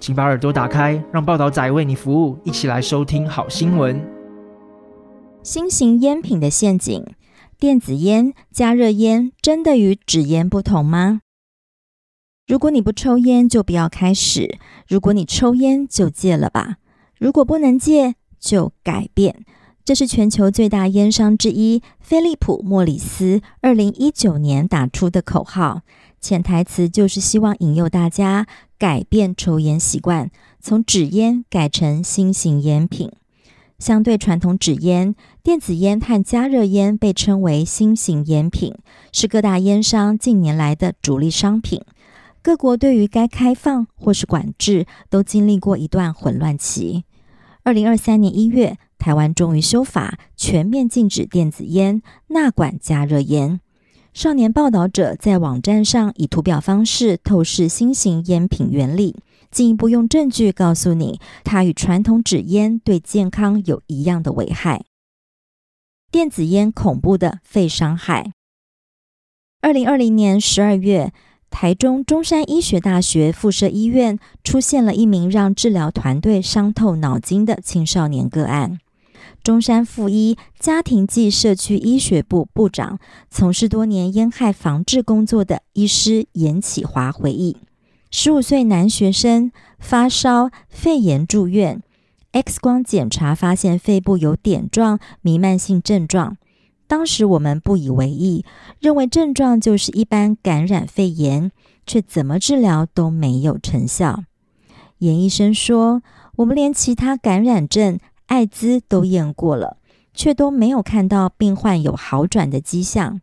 请把耳朵打开，让报道仔为你服务，一起来收听好新闻。新型烟品的陷阱：电子烟、加热烟真的与纸烟不同吗？如果你不抽烟，就不要开始；如果你抽烟，就戒了吧；如果不能戒，就改变，这是全球最大烟商之一菲利普·莫里斯二零一九年打出的口号，潜台词就是希望引诱大家改变抽烟习惯，从纸烟改成新型烟品。相对传统纸烟，电子烟和加热烟被称为新型烟品，是各大烟商近年来的主力商品。各国对于该开放或是管制，都经历过一段混乱期。二零二三年一月，台湾终于修法，全面禁止电子烟，纳管加热烟。少年报道者在网站上以图表方式透视新型烟品原理，进一步用证据告诉你，它与传统纸烟对健康有一样的危害。电子烟恐怖的肺伤害。二零二零年十二月。台中中山医学大学附设医院出现了一名让治疗团队伤透脑筋的青少年个案。中山附一家庭暨社区医学部部长、从事多年烟害防治工作的医师严启华回忆：十五岁男学生发烧、肺炎住院，X 光检查发现肺部有点状弥漫性症状。当时我们不以为意，认为症状就是一般感染肺炎，却怎么治疗都没有成效。严医生说：“我们连其他感染症、艾滋都验过了，却都没有看到病患有好转的迹象。”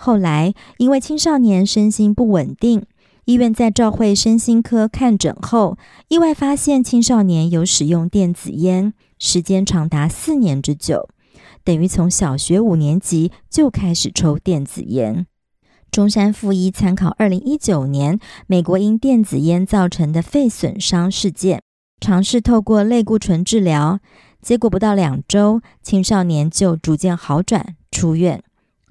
后来，因为青少年身心不稳定，医院在照会身心科看诊后，意外发现青少年有使用电子烟，时间长达四年之久。等于从小学五年级就开始抽电子烟。中山附一参考二零一九年美国因电子烟造成的肺损伤事件，尝试透过类固醇治疗，结果不到两周，青少年就逐渐好转出院。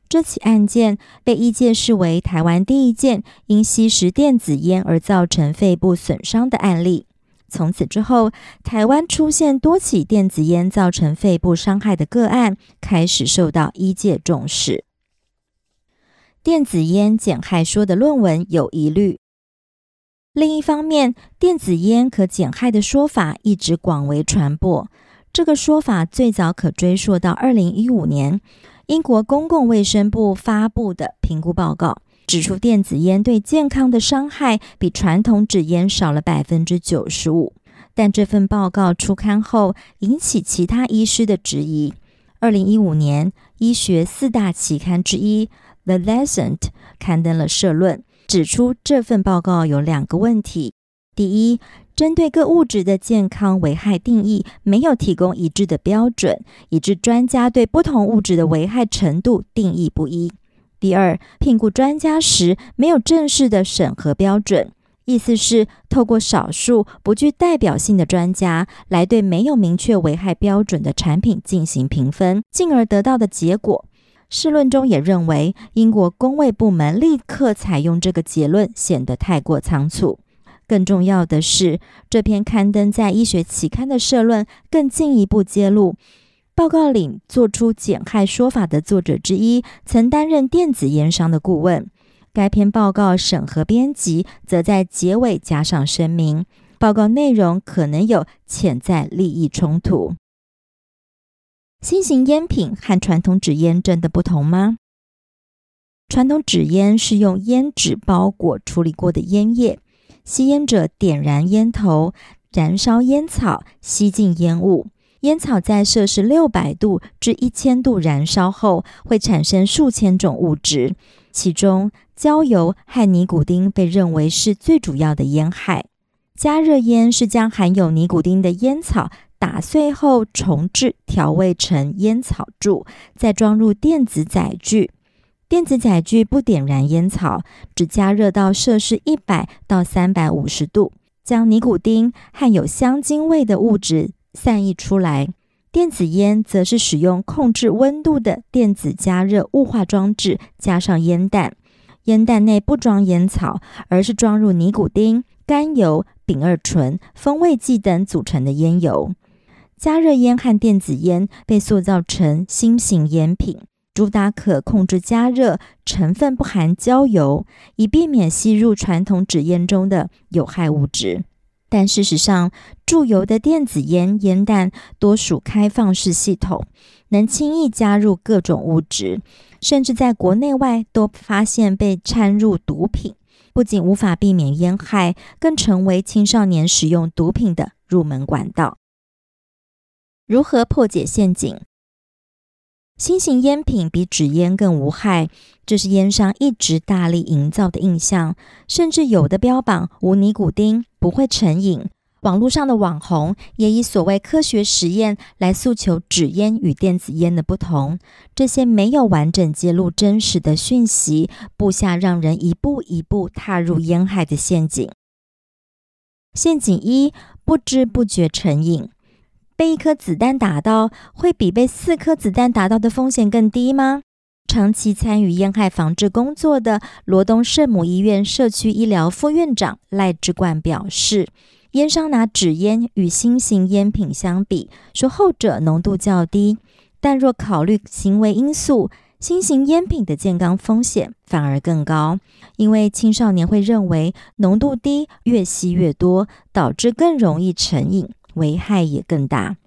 这起案件被医界视为台湾第一件因吸食电子烟而造成肺部损伤的案例。从此之后，台湾出现多起电子烟造成肺部伤害的个案，开始受到医界重视。电子烟减害说的论文有疑虑。另一方面，电子烟可减害的说法一直广为传播。这个说法最早可追溯到二零一五年，英国公共卫生部发布的评估报告。指出电子烟对健康的伤害比传统纸烟少了百分之九十五，但这份报告出刊后引起其他医师的质疑。二零一五年，医学四大期刊之一《The Lancet》刊登了社论，指出这份报告有两个问题：第一，针对各物质的健康危害定义没有提供一致的标准，以致专家对不同物质的危害程度定义不一。第二，聘雇专家时没有正式的审核标准，意思是透过少数不具代表性的专家来对没有明确危害标准的产品进行评分，进而得到的结果。试论中也认为，英国工卫部门立刻采用这个结论显得太过仓促。更重要的是，这篇刊登在医学期刊的社论更进一步揭露。报告里做出减害说法的作者之一，曾担任电子烟商的顾问。该篇报告审核编辑则在结尾加上声明：报告内容可能有潜在利益冲突。新型烟品和传统纸烟真的不同吗？传统纸烟是用烟纸包裹处理过的烟叶，吸烟者点燃烟头，燃烧烟草，吸进烟雾。烟草在摄氏六百度至一千度燃烧后，会产生数千种物质，其中焦油和尼古丁被认为是最主要的烟害。加热烟是将含有尼古丁的烟草打碎后重制调味成烟草柱，再装入电子载具。电子载具不点燃烟草，只加热到摄氏一百到三百五十度，将尼古丁和有香精味的物质散溢出来。电子烟则是使用控制温度的电子加热雾化装置，加上烟弹。烟弹内不装烟草，而是装入尼古丁、甘油、丙二醇、风味剂等组成的烟油。加热烟和电子烟被塑造成新型烟品，主打可控制加热、成分不含焦油，以避免吸入传统纸烟中的有害物质。但事实上，注油的电子烟烟弹多属开放式系统，能轻易加入各种物质，甚至在国内外都发现被掺入毒品。不仅无法避免烟害，更成为青少年使用毒品的入门管道。如何破解陷阱？新型烟品比纸烟更无害，这是烟商一直大力营造的印象，甚至有的标榜无尼古丁，不会成瘾。网络上的网红也以所谓科学实验来诉求纸烟与电子烟的不同，这些没有完整揭露真实的讯息，布下让人一步一步踏入烟害的陷阱。陷阱一：不知不觉成瘾。被一颗子弹打到，会比被四颗子弹打到的风险更低吗？长期参与烟害防治工作的罗东圣母医院社区医疗副院长赖志冠表示，烟商拿纸烟与新型烟品相比，说后者浓度较低，但若考虑行为因素，新型烟品的健康风险反而更高，因为青少年会认为浓度低，越吸越多，导致更容易成瘾。危害也更大。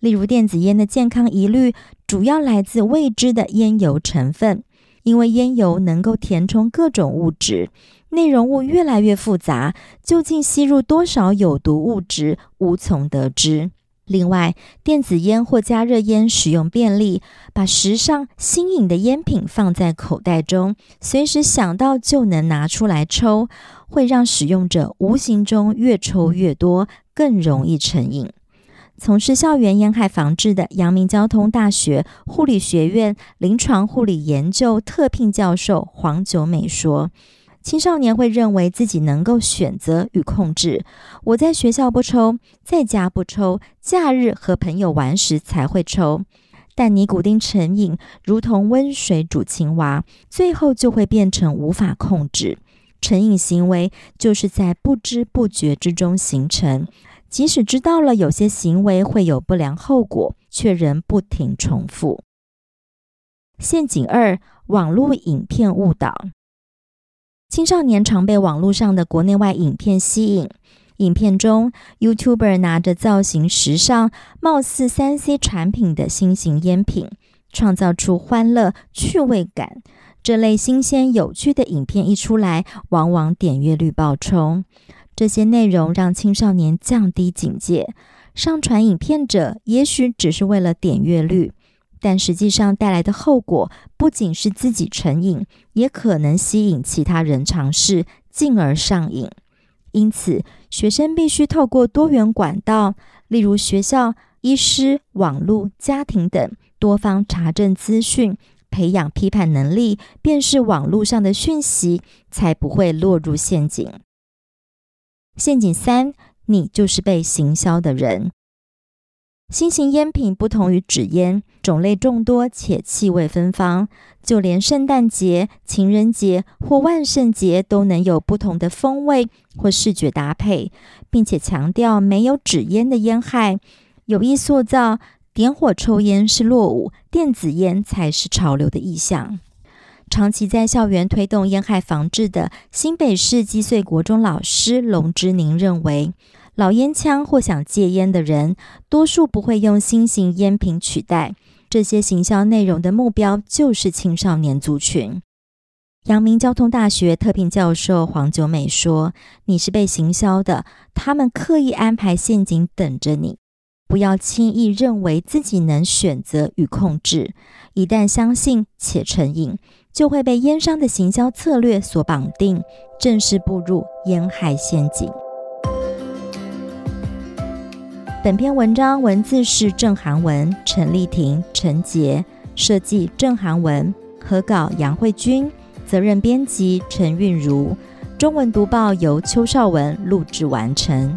例如，电子烟的健康疑虑主要来自未知的烟油成分，因为烟油能够填充各种物质，内容物越来越复杂，究竟吸入多少有毒物质无从得知。另外，电子烟或加热烟使用便利，把时尚新颖的烟品放在口袋中，随时想到就能拿出来抽，会让使用者无形中越抽越多。更容易成瘾。从事校园烟害防治的阳明交通大学护理学院临床护理研究特聘教授黄九美说：“青少年会认为自己能够选择与控制，我在学校不抽，在家不抽，假日和朋友玩时才会抽。但尼古丁成瘾如同温水煮青蛙，最后就会变成无法控制。”成瘾行为就是在不知不觉之中形成，即使知道了有些行为会有不良后果，却仍不停重复。陷阱二：网络影片误导。青少年常被网络上的国内外影片吸引，影片中 YouTuber 拿着造型时尚、貌似 3C 产品的新型烟品，创造出欢乐趣味感。这类新鲜有趣的影片一出来，往往点阅率爆冲。这些内容让青少年降低警戒，上传影片者也许只是为了点阅率，但实际上带来的后果不仅是自己成瘾，也可能吸引其他人尝试，进而上瘾。因此，学生必须透过多元管道，例如学校、医师、网络、家庭等多方查证资讯。培养批判能力，辨识网络上的讯息，才不会落入陷阱。陷阱三，你就是被行销的人。新型烟品不同于纸烟，种类众多且气味芬芳，就连圣诞节、情人节或万圣节都能有不同的风味或视觉搭配，并且强调没有纸烟的烟害，有意塑造。点火抽烟是落伍，电子烟才是潮流的意象。长期在校园推动烟害防治的新北市基穗国中老师龙之宁认为，老烟枪或想戒烟的人，多数不会用新型烟品取代。这些行销内容的目标就是青少年族群。阳明交通大学特聘教授黄九美说：“你是被行销的，他们刻意安排陷阱等着你。”不要轻易认为自己能选择与控制，一旦相信且成瘾，就会被烟商的行销策略所绑定，正式步入烟害陷阱。本篇文章文字是郑韩文，陈丽婷、陈杰设计，郑韩文合稿杨慧君，责任编辑陈韵如，中文读报由邱少文录制完成。